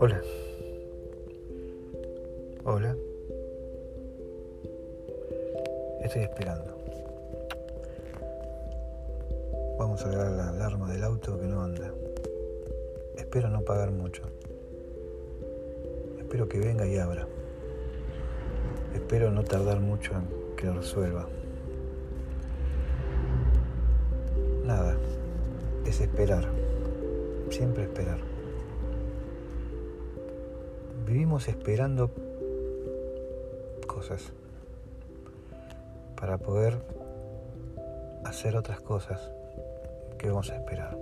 Hola. Hola. Estoy esperando. Vamos a ver la alarma del auto que no anda. Espero no pagar mucho. Espero que venga y abra. Espero no tardar mucho en que lo resuelva. Es esperar. Siempre esperar. Vivimos esperando cosas para poder hacer otras cosas que vamos a esperar.